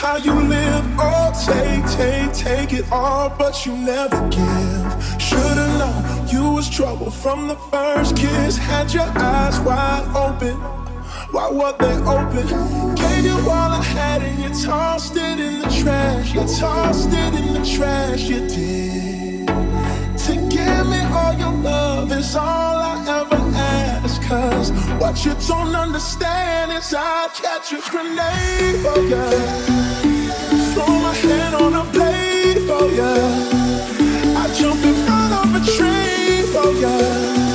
how you live. Oh, take, take, take it all, but you never give. Should've known you was trouble from the first kiss. Had your eyes wide open. Why were they open? Gave you all I had and you tossed it in the trash. You tossed it in the trash. You did. Your love is all I ever ask. Cause what you don't understand is I catch a grenade for ya. Throw my hand on a blade for ya. I jump in front of a train for ya.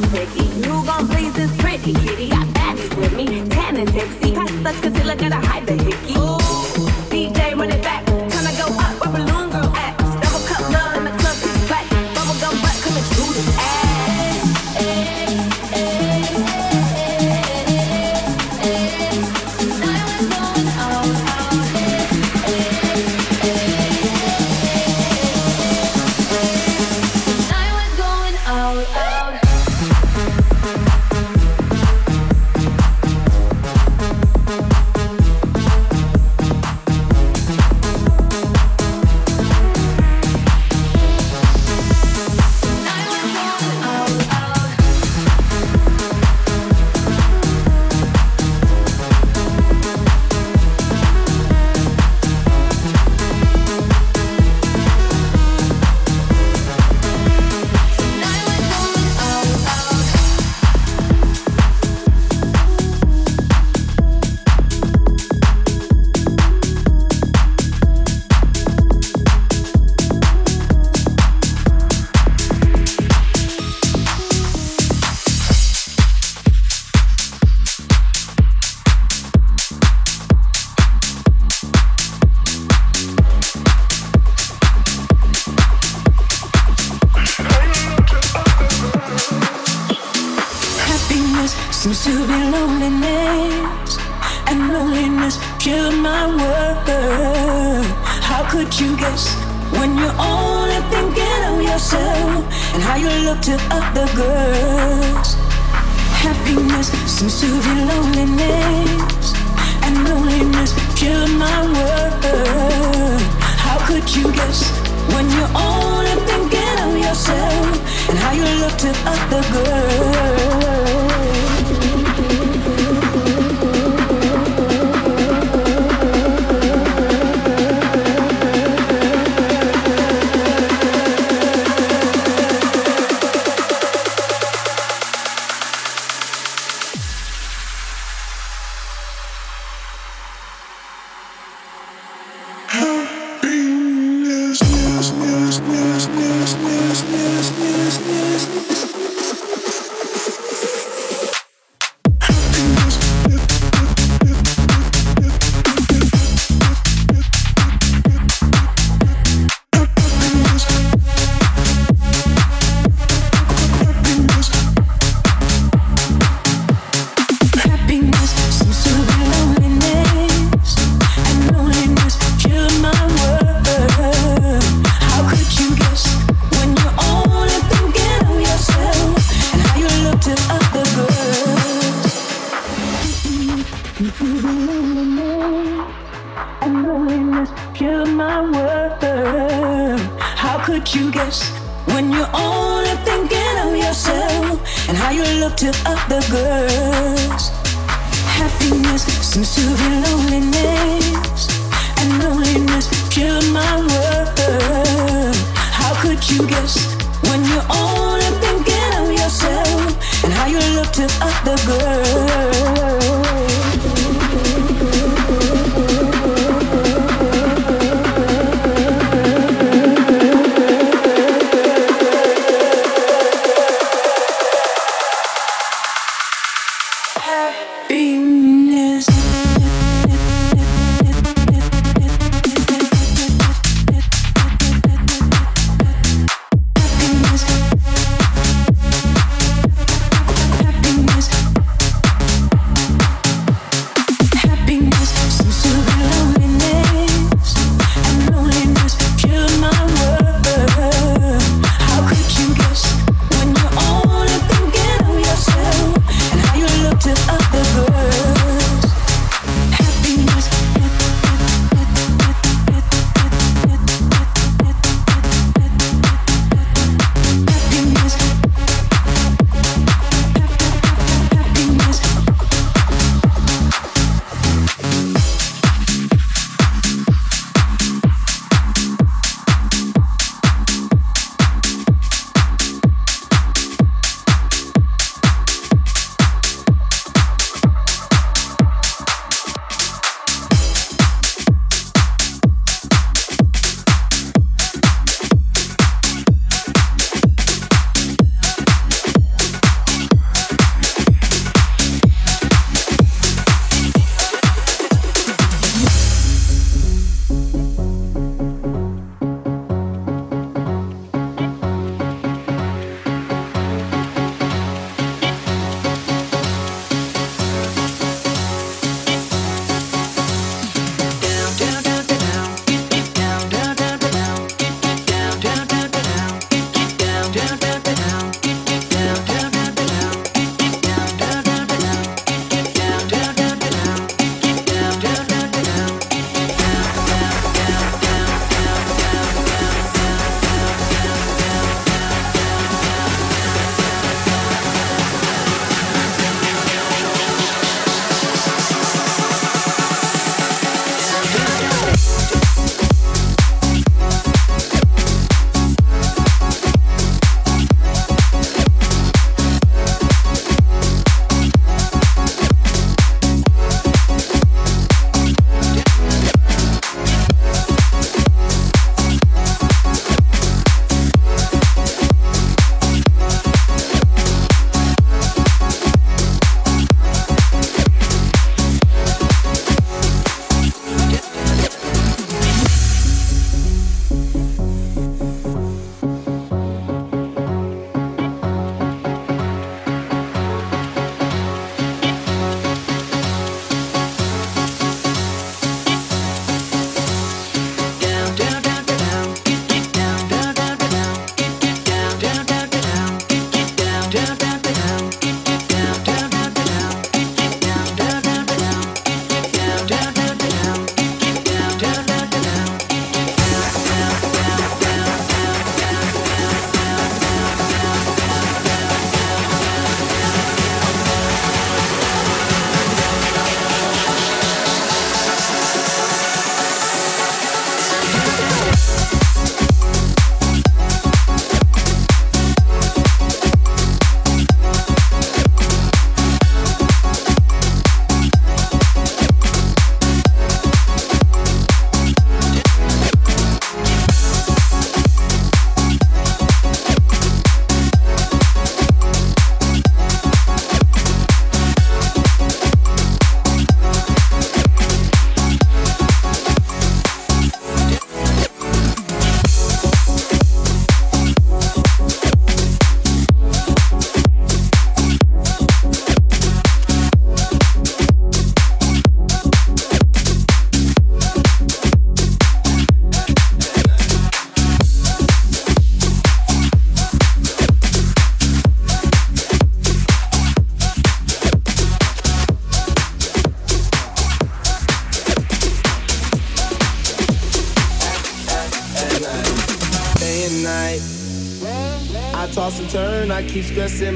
them picky. Who gon' please this pretty kitty? Got baddies with me, tan and tipsy. Got stuck cause he a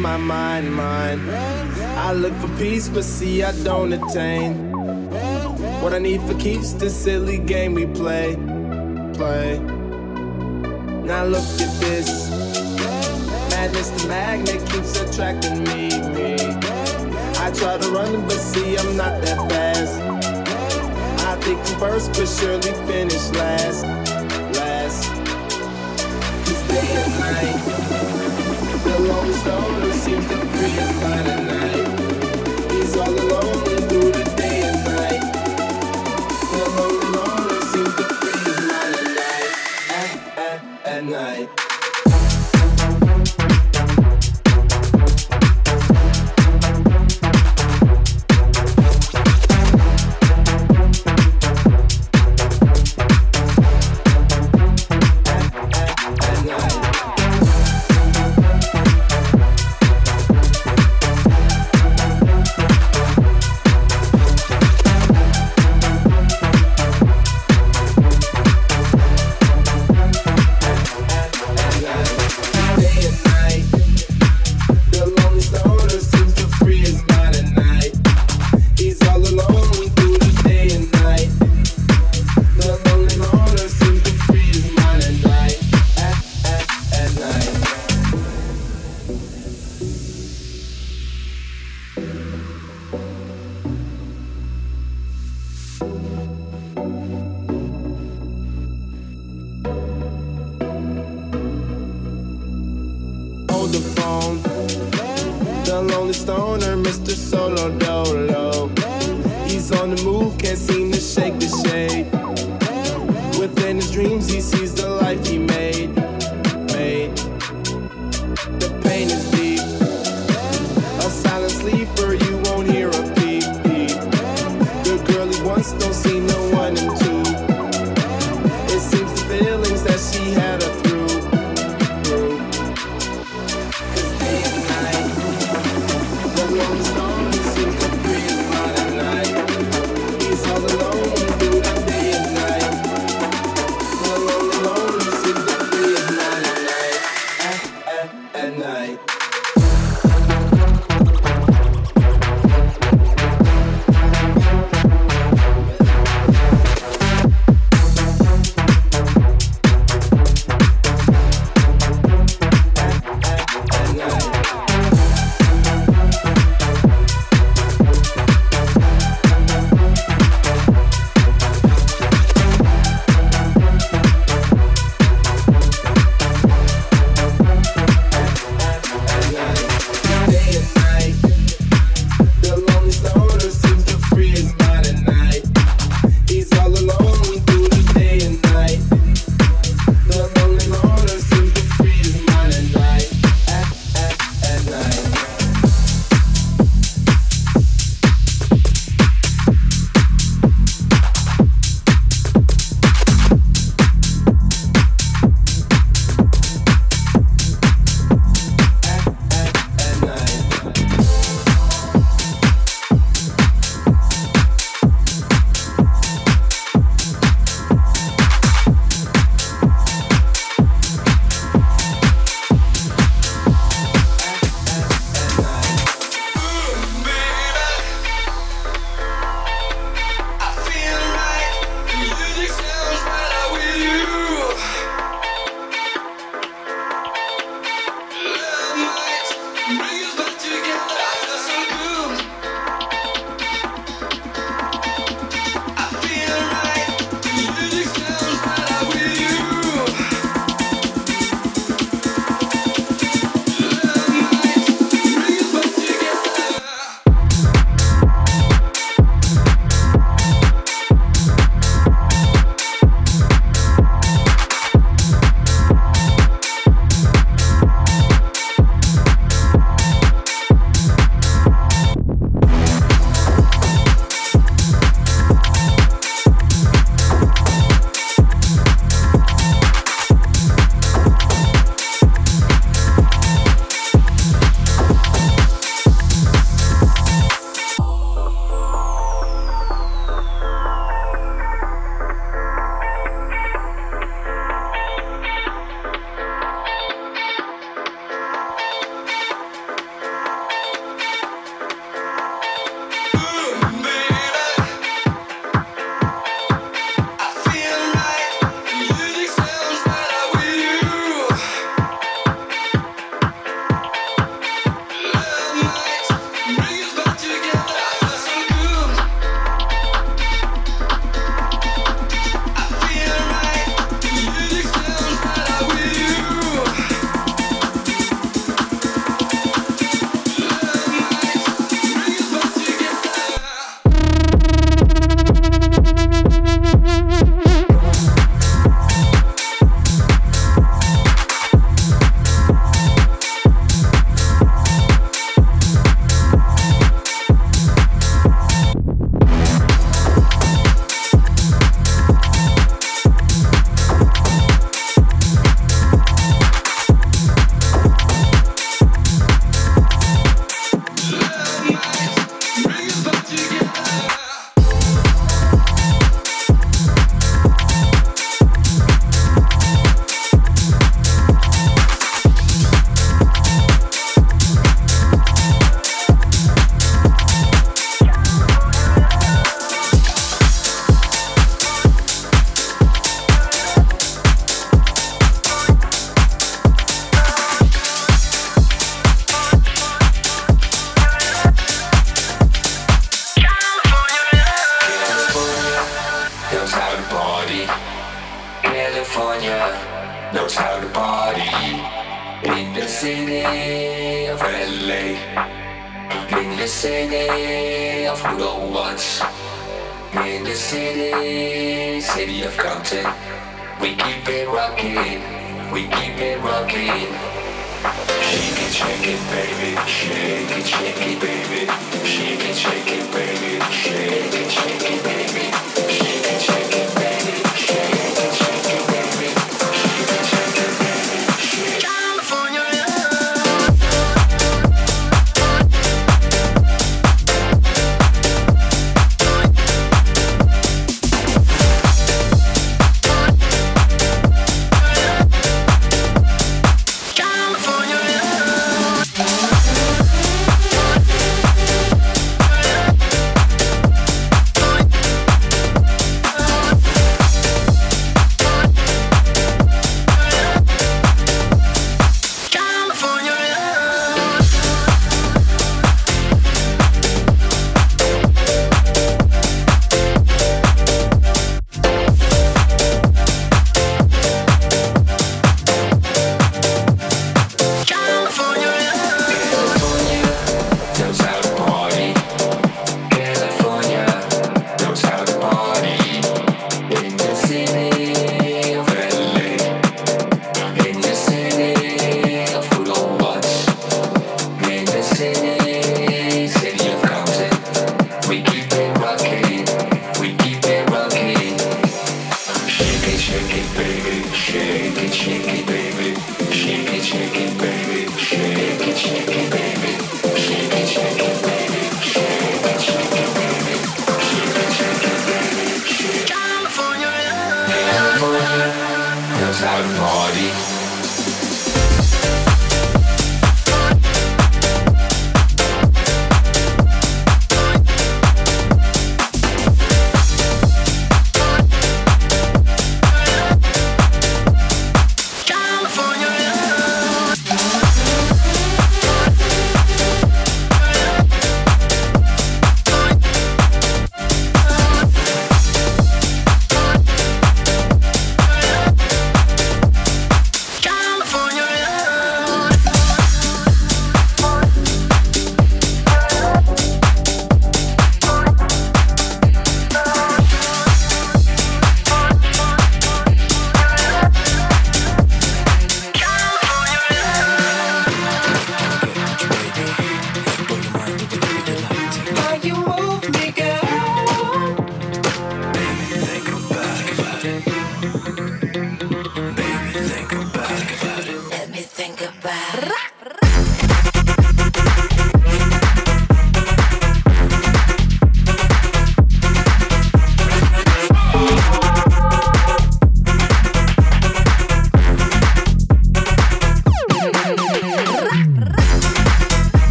my mind, mind. I look for peace, but see, I don't attain. What I need for keeps this silly game we play, play. Now look at this. Madness, the magnet keeps attracting me. me. I try to run, but see, I'm not that fast. I think I'm first, but surely finish last. seem to free the night.